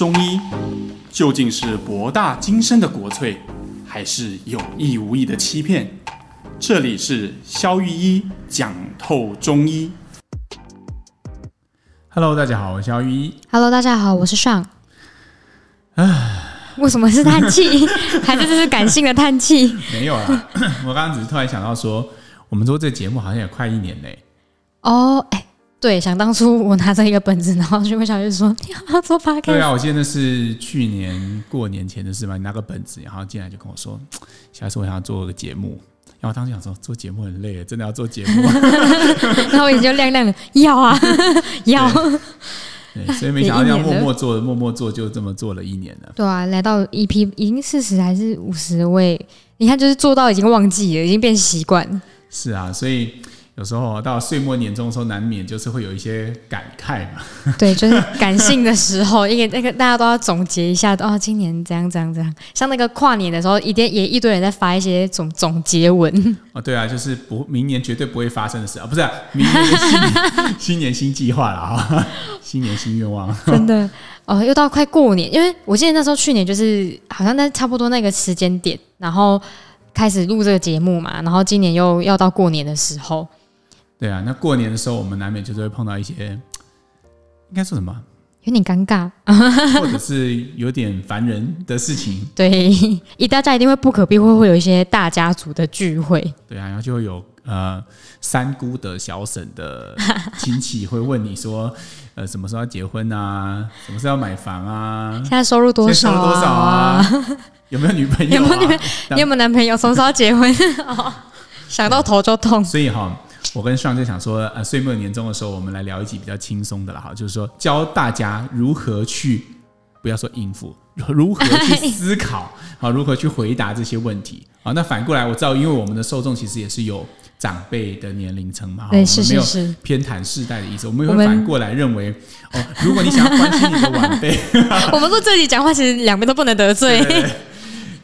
中医究竟是博大精深的国粹，还是有意无意的欺骗？这里是肖玉一讲透中医。Hello，大家好，我是肖玉一。Hello，大家好，我是尚。唉，为什么是叹气？还是这是感性的叹气？没有啦，我刚刚只是突然想到说，我们做这个节目好像也快一年嘞。哦，哎。对，想当初我拿着一个本子，然后就问小月说：“你要做 podcast？” 对啊，我记得那是去年过年前的事嘛。你拿个本子，然后进来就跟我说：“下次我想要做个节目。”然后我当时想说：“做节目很累，真的要做节目。”然后我眼睛就亮亮的，要啊，要。对，所以没想到要默默做，默默做，就这么做了一年了。对啊，来到 EP 已经四十还是五十位？你看，就是做到已经忘记了，已经变习惯。是啊，所以。有时候到岁末年终的时候，难免就是会有一些感慨嘛。对，就是感性的时候，因为那个大家都要总结一下，哦，今年怎样怎样怎样。像那个跨年的时候，一定也一堆人在发一些总总结文。哦，对啊，就是不明年绝对不会发生的事啊，不是、啊、明年的新新年新计划了啊，新年新愿望。真的哦，又到快过年，因为我记得那时候去年就是好像在差不多那个时间点，然后开始录这个节目嘛，然后今年又要到过年的时候。对啊，那过年的时候，我们难免就是会碰到一些，应该说什么？有点尴尬，或者是有点烦人的事情。对，一大家一定会不可避免会有一些大家族的聚会。对啊，然后就会有呃三姑的小婶的亲戚会问你说，呃，什么时候要结婚啊？什么时候要买房啊？现在收入多少？收入多少啊？有没有女朋友、啊？有没有女朋友？你有没有男朋友？什么时候要结婚？想到头就痛。所以哈。我跟尚就想说，呃，岁末年终的时候，我们来聊一集比较轻松的了哈，就是说教大家如何去，不要说应付，如何去思考，好，如何去回答这些问题。好，那反过来我知道，因为我们的受众其实也是有长辈的年龄层嘛，对，是是是，没有偏袒世代的意思，我们会反过来认为，哦，如果你想要关心你的晚辈，我们说这里讲话其实两边都不能得罪。对对对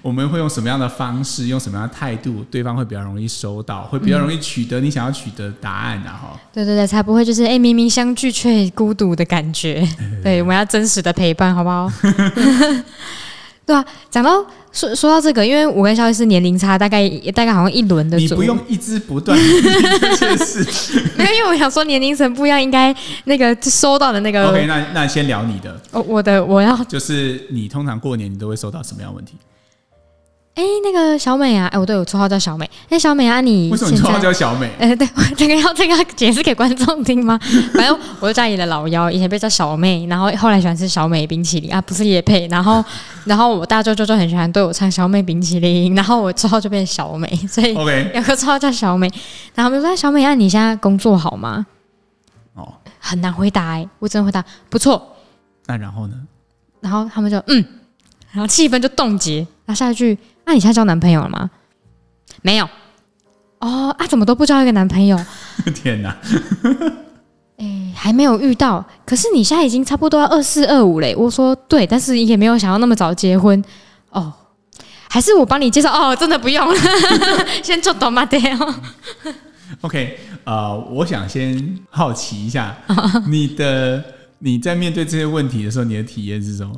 我们会用什么样的方式，用什么样的态度，对方会比较容易收到，会比较容易取得你想要取得的答案啊！哈，对对对，才不会就是哎，明明相聚却孤独的感觉。对，我们要真实的陪伴，好不好？对啊，讲到说说到这个，因为我跟肖医师年龄差大概大概好像一轮的，你不用一直不断这件事。没有，因为我想说年龄层不一样，应该那个收到的那个。OK，那那先聊你的。哦，我的我要就是你通常过年你都会收到什么样的问题？哎，那个小美啊，哎，我对我绰号叫小美。哎，小美啊，你为什么绰号叫小美？哎，对，这个要这个要解释给观众听吗？反正我是家里的老幺，以前被叫小妹，然后后来喜欢吃小美冰淇淋啊，不是也配。然后，然后我大舅舅就很喜欢对我唱小美冰淇淋，然后我绰号就变小美，所以有个绰号叫小美。然后他们说小美啊，你现在工作好吗？哦，很难回答哎，我只能回答不错。那然后呢？然后他们就嗯，然后气氛就冻结。然后下一句。那、啊、你现在交男朋友了吗？没有。哦，啊，怎么都不交一个男朋友？天哪！哎、欸，还没有遇到。可是你现在已经差不多要二四二五嘞。我说对，但是也没有想要那么早结婚。哦，还是我帮你介绍？哦，真的不用了，先做多嘛的哦。OK，呃，我想先好奇一下，你的你在面对这些问题的时候，你的体验是什么？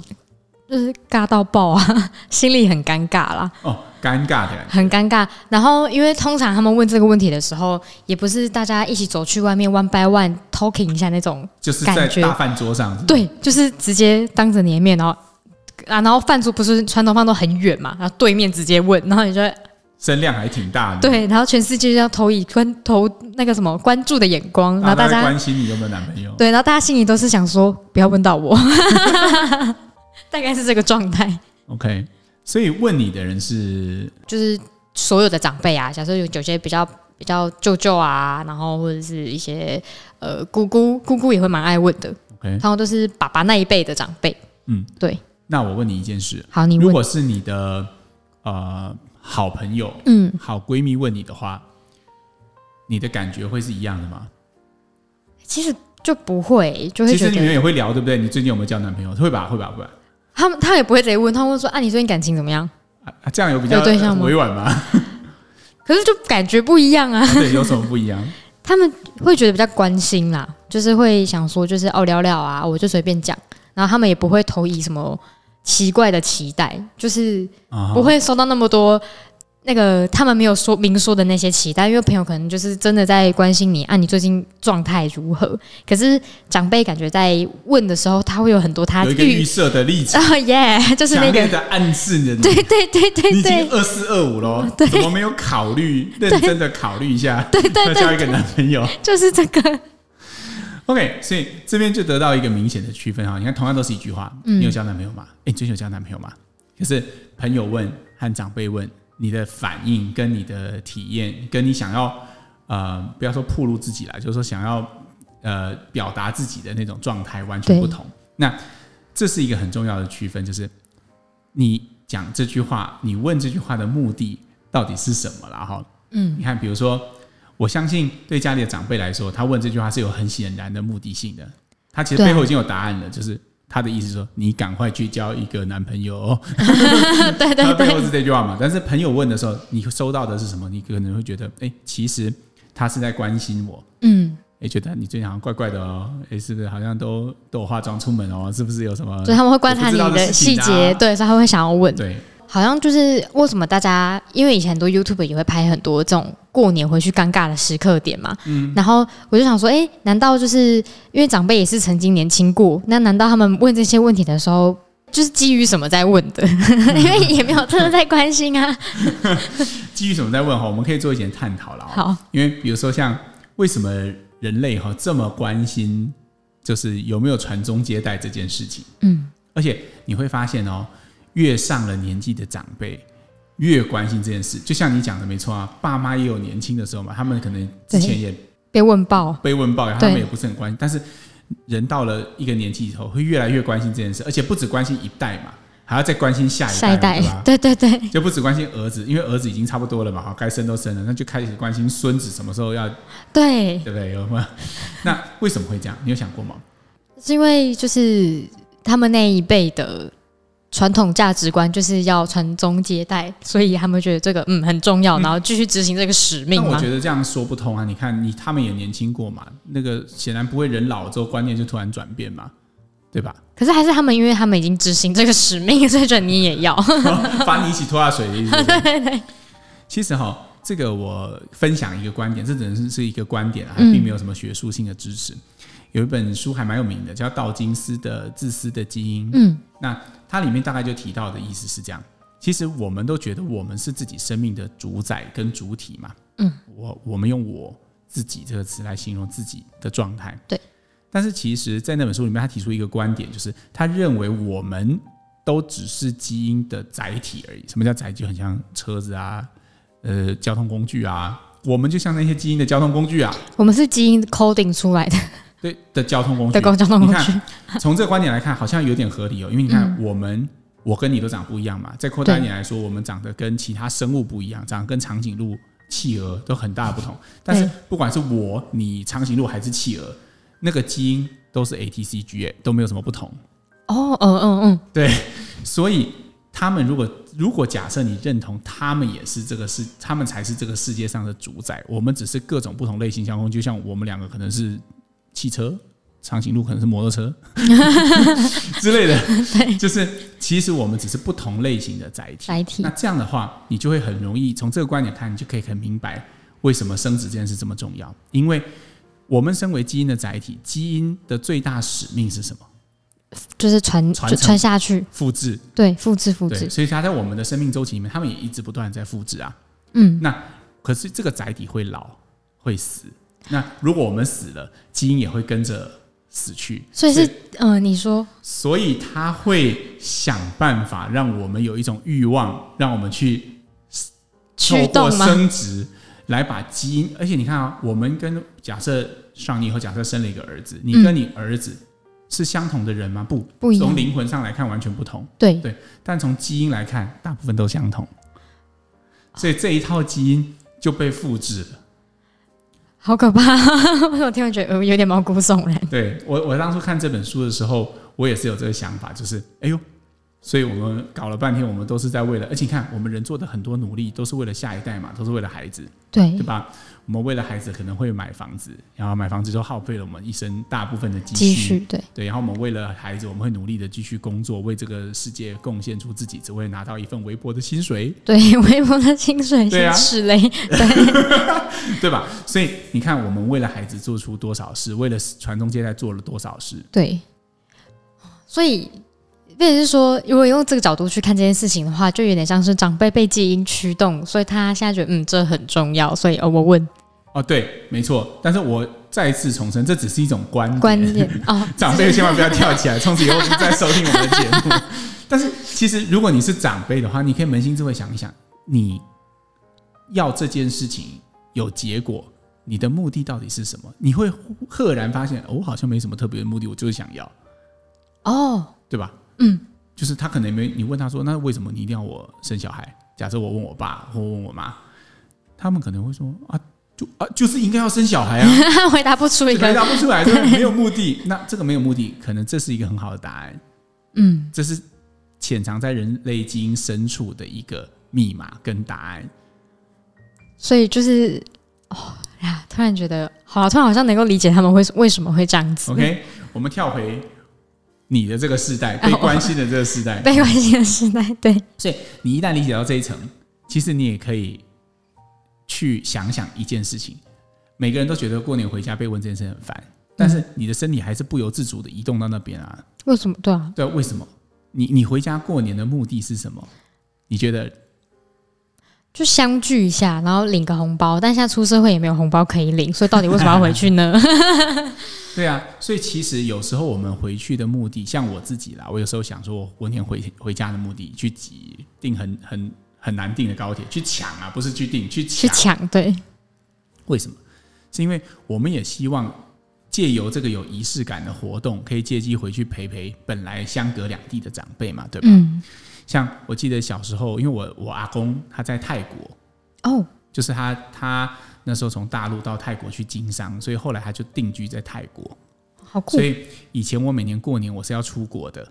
就是尬到爆啊，心里很尴尬啦。哦，尴尬的，很尴尬。然后，因为通常他们问这个问题的时候，也不是大家一起走去外面 one by one talking 一下那种，就是在大饭桌上。对，就是直接当着你的面，然后啊，然后饭桌不是传统饭都很远嘛，然后对面直接问，然后你就声量还挺大的。对，然后全世界就要投以关投那个什么关注的眼光，然后大家关心你有没有男朋友。对，然后大家心里都是想说，不要问到我。大概是这个状态。OK，所以问你的人是，就是所有的长辈啊，假设有有些比较比较舅舅啊，然后或者是一些呃姑姑姑姑也会蛮爱问的。OK，然后都是爸爸那一辈的长辈。嗯，对。那我问你一件事，好，你，如果是你的呃好朋友，嗯，好闺蜜问你的话，你的感觉会是一样的吗？其实就不会，就会其实你们也会聊，对不对？你最近有没有交男朋友？会吧，会吧，会吧。他们他也不会直接问，他们会说：“啊，你最近感情怎么样？”啊，这样有比较对象吗？委婉吗？可是就感觉不一样啊。对，有什么不一样？他们会觉得比较关心啦，就是会想说，就是哦聊聊啊，我就随便讲，然后他们也不会投以什么奇怪的期待，就是啊不会收到那么多。那个他们没有说明说的那些期待，因为朋友可能就是真的在关心你啊，你最近状态如何？可是长辈感觉在问的时候，他会有很多他有一个预设的例子啊耶，就是那个的暗示人，对对对对你已经，二四二五喽，怎么没有考虑认真的考虑一下，对对对要交一个男朋友就是这个，？OK，所以这边就得到一个明显的区分哈。你看，同样都是一句话，你有交男朋友吗？哎，追求交男朋友吗？可是朋友问和长辈问。你的反应跟你的体验，跟你想要呃，不要说暴露自己啦，就是说想要呃表达自己的那种状态完全不同。那这是一个很重要的区分，就是你讲这句话，你问这句话的目的到底是什么啦？哈，嗯，你看，比如说，我相信对家里的长辈来说，他问这句话是有很显然的目的性的，他其实背后已经有答案了，就是。他的意思是说，你赶快去交一个男朋友。对对对，他背后是这句话嘛？但是朋友问的时候，你收到的是什么？你可能会觉得，哎，其实他是在关心我。嗯，哎，觉得你最近好像怪怪的哦，哎，是不是好像都都有化妆出门哦？是不是有什么？所以他们会观察你的细节，对，所以他会想要问。对。好像就是为什么大家，因为以前很多 YouTuber 也会拍很多这种过年回去尴尬的时刻点嘛。嗯。然后我就想说，哎，难道就是因为长辈也是曾经年轻过？那难道他们问这些问题的时候，就是基于什么在问的？因为也没有真的在关心啊。基于什么在问哈？我们可以做一点探讨了。好。因为比如说像为什么人类哈这么关心，就是有没有传宗接代这件事情？嗯。而且你会发现哦。越上了年纪的长辈，越关心这件事。就像你讲的，没错啊，爸妈也有年轻的时候嘛，他们可能之前也被问爆，被问爆，他们也不是很关心。但是人到了一个年纪以后，会越来越关心这件事，而且不只关心一代嘛，还要再关心下一代，下一代，对吧？对对对，就不只关心儿子，因为儿子已经差不多了嘛，好，该生都生了，那就开始关心孙子什么时候要，对，对不对？有没有？那为什么会这样？你有想过吗？是因为就是他们那一辈的。传统价值观就是要传宗接代，所以他们觉得这个嗯很重要，然后继续执行这个使命。那我觉得这样说不通啊！你看你他们也年轻过嘛，那个显然不会人老了之后观念就突然转变嘛，对吧？可是还是他们，因为他们已经执行这个使命，所以觉得你也要把你一起拖下水的意思。对对对。其实哈，这个我分享一个观点，这只能是是一个观点啊，还并没有什么学术性的支持。有一本书还蛮有名的，叫道金斯的《自私的基因》。嗯，那它里面大概就提到的意思是这样：其实我们都觉得我们是自己生命的主宰跟主体嘛。嗯，我我们用“我自己”这个词来形容自己的状态。对。但是其实，在那本书里面，他提出一个观点，就是他认为我们都只是基因的载体而已。什么叫载体？很像车子啊，呃，交通工具啊。我们就像那些基因的交通工具啊。我们是基因 coding 出来的。对的交通工具，交通工具。你看，从这个观点来看，好像有点合理哦。因为你看，我们我跟你都长不一样嘛。再扩大一点来说，我们长得跟其他生物不一样，长得跟长颈鹿、企鹅都很大的不同。但是不管是我、你、长颈鹿还是企鹅，那个基因都是 ATCG，都没有什么不同。哦，嗯嗯嗯，对。所以他们如果如果假设你认同他们也是这个世，他们才是这个世界上的主宰，我们只是各种不同类型交通工具，就像我们两个可能是。汽车，长颈鹿可能是摩托车 之类的，就是其实我们只是不同类型的载体。载体。那这样的话，你就会很容易从这个观点看，你就可以很明白为什么生殖这件事这么重要。因为我们身为基因的载体，基因的最大使命是什么？就是传传传下去，复制。对，复制复制。所以它在我们的生命周期里面，他们也一直不断在复制啊。嗯。那可是这个载体会老，会死。那如果我们死了，基因也会跟着死去。所以是，嗯、呃，你说，所以他会想办法让我们有一种欲望，让我们去透过生殖来把基因。而且你看啊，我们跟假设上你以后假设生了一个儿子，你跟你儿子是相同的人吗？不，不一样。从灵魂上来看完全不同。对对，但从基因来看，大部分都相同。所以这一套基因就被复制了。好可怕！我听完觉得有点毛骨悚然。对我，我当初看这本书的时候，我也是有这个想法，就是哎呦，所以我们搞了半天，我们都是在为了，而且你看，我们人做的很多努力都是为了下一代嘛，都是为了孩子，对对吧？我们为了孩子可能会买房子，然后买房子就耗费了我们一生大部分的积蓄，对对。然后我们为了孩子，我们会努力的继续工作，为这个世界贡献出自己，只为拿到一份微薄的薪水，对，微薄的薪水，对啊，是嘞，对，对吧？所以你看，我们为了孩子做出多少事，为了传宗接代做了多少事，对，所以。变成是说，如果用这个角度去看这件事情的话，就有点像是长辈被基因驱动，所以他现在觉得嗯，这很重要，所以哦，我问哦，对，没错。但是我再次重申，这只是一种观点，观念哦，长辈千万不要跳起来，从此以后不再收听我们的节目。但是其实，如果你是长辈的话，你可以扪心自问想一想，你要这件事情有结果，你的目的到底是什么？你会赫然发现，哦，我好像没什么特别的目的，我就是想要哦，对吧？嗯，就是他可能没你问他说，那为什么你一定要我生小孩？假设我问我爸或问我妈，他们可能会说啊，就啊就是应该要生小孩啊，回答不出一个，回答不出来，对，没有目的。那这个没有目的，可能这是一个很好的答案。嗯，这是潜藏在人类基因深处的一个密码跟答案。所以就是哦呀，突然觉得好，突然好像能够理解他们会为什么会这样子。OK，我们跳回。你的这个世代，被关心的这个世代，被关心的世代，对。所以你一旦理解到这一层，其实你也可以去想想一件事情。每个人都觉得过年回家被问这件事很烦，但是你的身体还是不由自主的移动到那边啊。为什么？对啊，对啊，为什么？你你回家过年的目的是什么？你觉得？就相聚一下，然后领个红包。但现在出社会也没有红包可以领，所以到底为什么要回去呢？对啊，所以其实有时候我们回去的目的，像我自己啦，我有时候想说，我过年回回家的目的，去挤订很很很难订的高铁，去抢啊，不是去订，去抢。去抢，对。为什么？是因为我们也希望借由这个有仪式感的活动，可以借机回去陪陪本来相隔两地的长辈嘛，对吧？嗯。像我记得小时候，因为我我阿公他在泰国，哦，就是他他。那时候从大陆到泰国去经商，所以后来他就定居在泰国。好酷！所以以前我每年过年我是要出国的。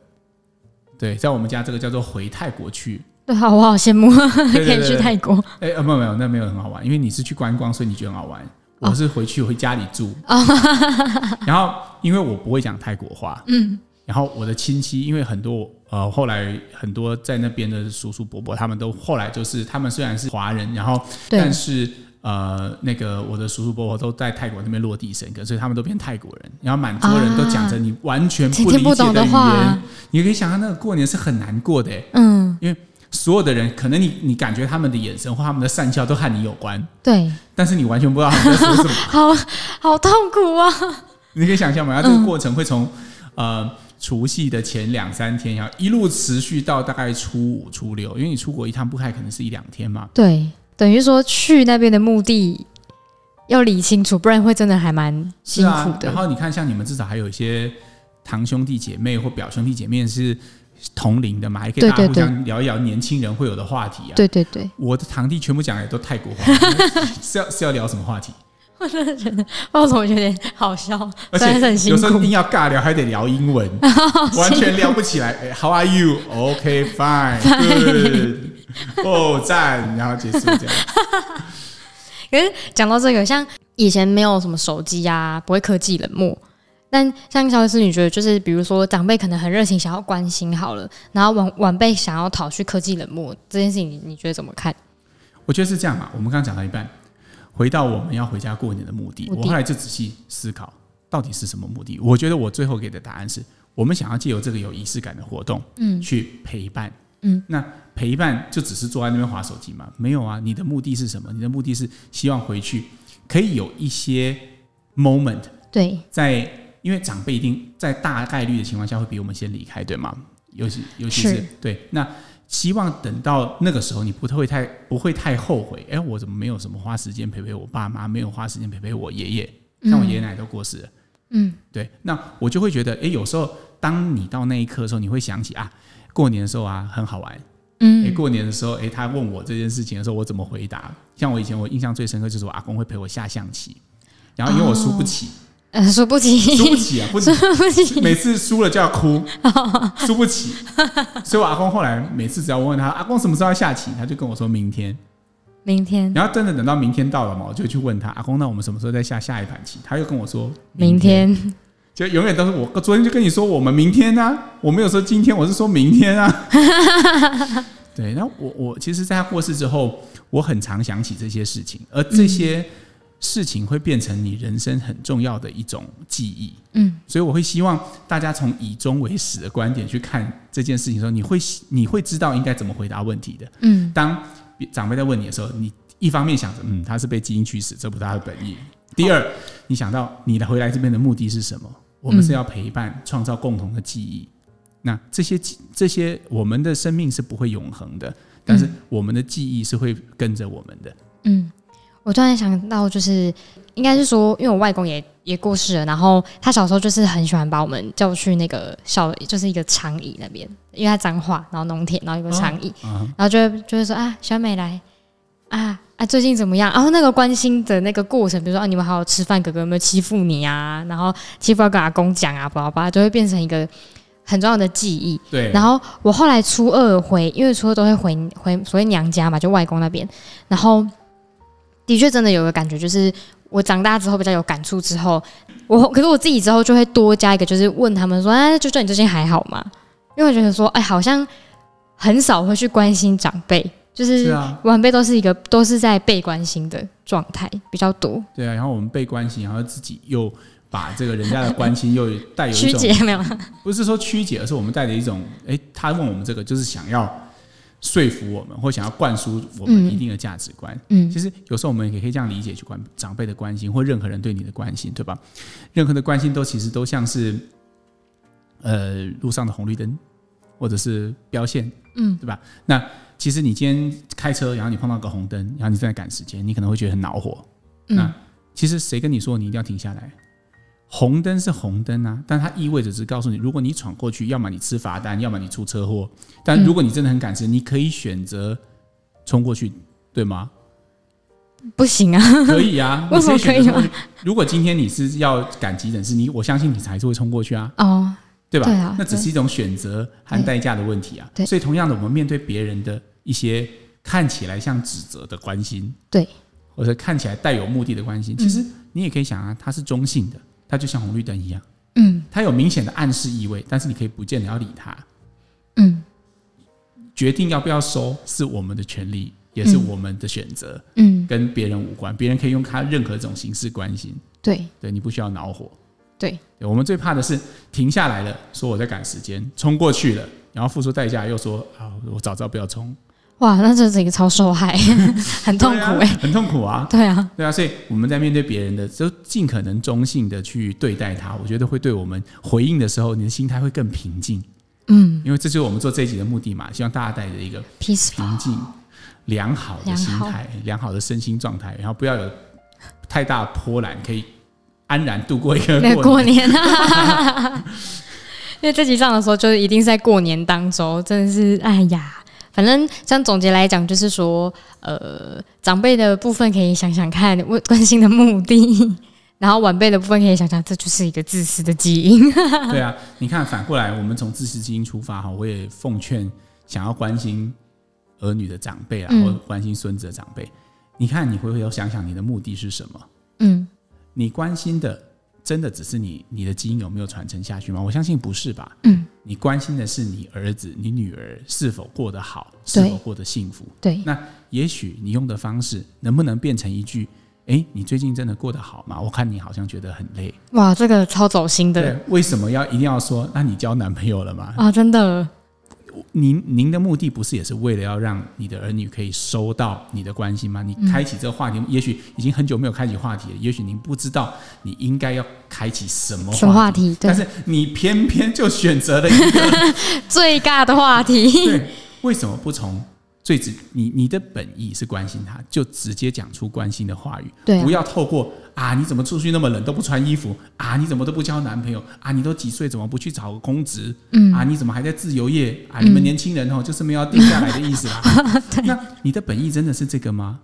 对，在我们家这个叫做回泰国去。对，好，我好羡慕可以去泰国。哎，呃，没有没有，那没有很好玩，因为你是去观光，所以你觉得很好玩。我是回去回家里住。哦。然后因为我不会讲泰国话，嗯。然后我的亲戚，因为很多呃后来很多在那边的叔叔伯伯，他们都后来就是他们虽然是华人，然后但是。呃，那个我的叔叔伯伯都在泰国那边落地生根，所以他们都变泰国人。然后满桌人都讲着你完全不理解的语言，你可以想象那个过年是很难过的。嗯，因为所有的人可能你你感觉他们的眼神或他们的善笑都和你有关，对，但是你完全不知道他们在说什么，好好痛苦啊！你可以想象嘛？然后这个过程会从呃除夕的前两三天，然后一路持续到大概初五、初六，因为你出国一趟不太可能是一两天嘛，对。等于说去那边的目的要理清楚，不然会真的还蛮辛苦的。啊、然后你看，像你们至少还有一些堂兄弟姐妹或表兄弟姐妹是同龄的嘛，还可以大家互相聊一聊年轻人会有的话题啊。对对对，我的堂弟全部讲的都泰国话，是要是要聊什么话题？我真的觉得，为什么觉得有点好笑？而且有时候硬要尬聊，还得聊英文，完全聊不起来。哎，How are you? OK, fine, good. 哦，赞，然后结束这样。可是讲到这个，像以前没有什么手机啊，不会科技冷漠。但像乔治，你觉得就是比如说长辈可能很热情，想要关心好了，然后晚晚辈想要讨去科技冷漠这件事情，你你觉得怎么看？我觉得是这样嘛。我们刚刚讲到一半，回到我们要回家过年的目的，目的我后来就仔细思考，到底是什么目的？我觉得我最后给的答案是我们想要借由这个有仪式感的活动，嗯，去陪伴。嗯，那陪伴就只是坐在那边划手机吗？没有啊，你的目的是什么？你的目的是希望回去可以有一些 moment，对，在因为长辈一定在大概率的情况下会比我们先离开，对吗？尤其尤其是，是对，那希望等到那个时候你不会太不会太后悔。哎，我怎么没有什么花时间陪陪我爸妈，没有花时间陪陪我爷爷？像我爷爷奶奶都过世了，嗯，对，那我就会觉得，哎，有时候当你到那一刻的时候，你会想起啊。过年的时候啊，很好玩。嗯，欸、过年的时候，哎、欸，他问我这件事情的时候，我怎么回答？像我以前，我印象最深刻就是我阿公会陪我下象棋，然后因为我输不起，呃，输不起，输不起啊，不 输不起，每次输了就要哭，输不起。所以我阿公后来每次只要我问他阿公什么时候要下棋，他就跟我说明天，明天。然后真的等到明天到了嘛，我就去问他阿公，那我们什么时候再下下一盘棋？他又跟我说明天，明天就永远都是我昨天就跟你说我们明天啊，我没有说今天，我是说明天啊。对，然后我我其实，在他过世之后，我很常想起这些事情，而这些。事情会变成你人生很重要的一种记忆，嗯，所以我会希望大家从以终为始的观点去看这件事情的时候，你会你会知道应该怎么回答问题的，嗯。当长辈在问你的时候，你一方面想着，嗯，他是被基因驱使，这不是他的本意。第二，你想到你的回来这边的目的是什么？我们是要陪伴，创造共同的记忆。那这些这些，我们的生命是不会永恒的，但是我们的记忆是会跟着我们的，嗯。我突然想到，就是应该是说，因为我外公也也过世了，然后他小时候就是很喜欢把我们叫去那个小，就是一个长椅那边，因为他脏话，然后农田，然后有个长椅，然后就会就会说啊，小美来啊啊，最近怎么样？然后那个关心的那个过程，比如说啊，你们好好吃饭，哥哥有没有欺负你啊？然后欺负要跟阿公讲啊，巴拉巴拉，就会变成一个很重要的记忆。对。然后我后来初二回，因为初二都会回回所谓娘家嘛，就外公那边，然后。的确，真的有个感觉，就是我长大之后比较有感触之后，我可是我自己之后就会多加一个，就是问他们说：“哎，舅舅，你最近还好吗？”因为我觉得说，哎，好像很少会去关心长辈，就是晚辈都是一个都是在被关心的状态比较多。对啊，然后我们被关心，然后自己又把这个人家的关心又带有一种 曲解，没有？不是说曲解，而是我们带着一种，哎，他问我们这个，就是想要。说服我们，或想要灌输我们一定的价值观。嗯，其实有时候我们也可以这样理解，去关长辈的关心，或任何人对你的关心，对吧？任何的关心都其实都像是，呃，路上的红绿灯，或者是标线，嗯，对吧？那其实你今天开车，然后你碰到个红灯，然后你正在赶时间，你可能会觉得很恼火。那其实谁跟你说你一定要停下来？红灯是红灯啊，但它意味着只是告诉你，如果你闯过去，要么你吃罚单，要么你出车祸。但如果你真的很赶时间，你可以选择冲过去，对吗？不行啊，可以啊，为什么可以吗？如果今天你是要赶急诊室，你我相信你还是会冲过去啊。哦，对吧？对啊，那只是一种选择和代价的问题啊。对，所以同样的，我们面对别人的一些看起来像指责的关心，对，或者看起来带有目的的关心，其实你也可以想啊，它是中性的。它就像红绿灯一样，嗯，它有明显的暗示意味，但是你可以不见得要理它，嗯，决定要不要收是我们的权利，也是我们的选择，嗯，跟别人无关，别人可以用他任何一种形式关心，对，对你不需要恼火，对，对，我们最怕的是停下来了，说我在赶时间，冲过去了，然后付出代价，又说啊，我早知道不要冲。哇，那这是一个超受害，很痛苦哎、欸，很痛苦啊。对啊，对啊，所以我们在面对别人的，就尽可能中性的去对待他。我觉得会对我们回应的时候，你的心态会更平静。嗯，因为这就是我们做这一集的目的嘛，希望大家带着一个平静、良好的心态、良好的身心状态，然后不要有太大波澜，可以安然度过一个过年。过 年因为这集上的时候，就是一定是在过年当中，真的是哎呀。反正像总结来讲，就是说，呃，长辈的部分可以想想看，问关心的目的，然后晚辈的部分可以想想，这就是一个自私的基因。对啊，你看反过来，我们从自私基因出发哈，我也奉劝想要关心儿女的长辈啊，或关心孙子的长辈，嗯、你看你回回头想想，你的目的是什么？嗯，你关心的。真的只是你你的基因有没有传承下去吗？我相信不是吧。嗯，你关心的是你儿子、你女儿是否过得好，是否过得幸福。对，那也许你用的方式能不能变成一句：哎，你最近真的过得好吗？我看你好像觉得很累。哇，这个超走心的。对，为什么要一定要说？那你交男朋友了吗？啊，真的。您您的目的不是也是为了要让你的儿女可以收到你的关心吗？你开启这个话题，也许已经很久没有开启话题了。也许您不知道你应该要开启什么什么话题，但是你偏偏就选择了一个 最尬的话题。对，为什么不从？最直，你你的本意是关心他，就直接讲出关心的话语，对啊，不要透过啊，你怎么出去那么冷都不穿衣服啊？你怎么都不交男朋友啊？你都几岁怎么不去找个公职？嗯啊，你怎么还在自由业啊？你们年轻人哦，就是没有要定下来的意思啦。那你的本意真的是这个吗？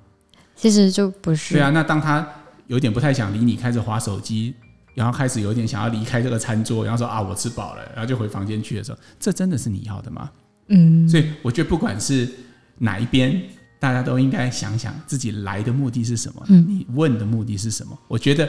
其实就不是。对啊，那当他有点不太想理你，开始划手机，然后开始有点想要离开这个餐桌，然后说啊，我吃饱了，然后就回房间去的时候，这真的是你要的吗？嗯，所以我觉得不管是哪一边，大家都应该想想自己来的目的是什么，嗯，你问的目的是什么？我觉得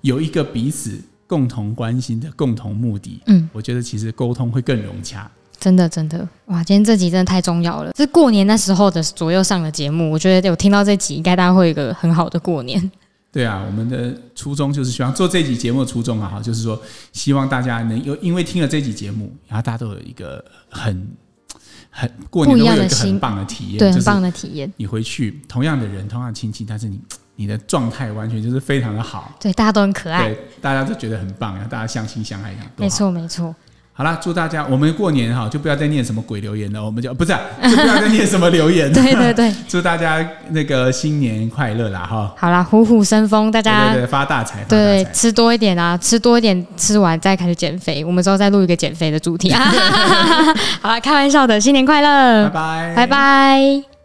有一个彼此共同关心的共同目的，嗯，我觉得其实沟通会更融洽。真的，真的，哇！今天这集真的太重要了，是过年那时候的左右上的节目，我觉得有听到这集，应该大家会有一个很好的过年。对啊，我们的初衷就是希望做这集节目的初衷啊，哈，就是说希望大家能有，因为听了这集节目，然后大家都有一个很很过年都会有一个很棒的体验，对，很棒的体验。你回去同样的人，同样的亲戚，但是你你的状态完全就是非常的好，对，大家都很可爱，对，大家都觉得很棒，然后大家相亲相爱一样，没错，没错。好啦，祝大家我们过年哈，就不要再念什么鬼留言了，我们就不是、啊，就不要再念什么留言了。对对对，祝大家那个新年快乐啦哈！好啦，虎虎生风，大家对发大财，对，吃多一点啊，吃多一点，吃完再开始减肥。我们之后再录一个减肥的主题啊。好啦，开玩笑的，新年快乐，拜拜，拜拜。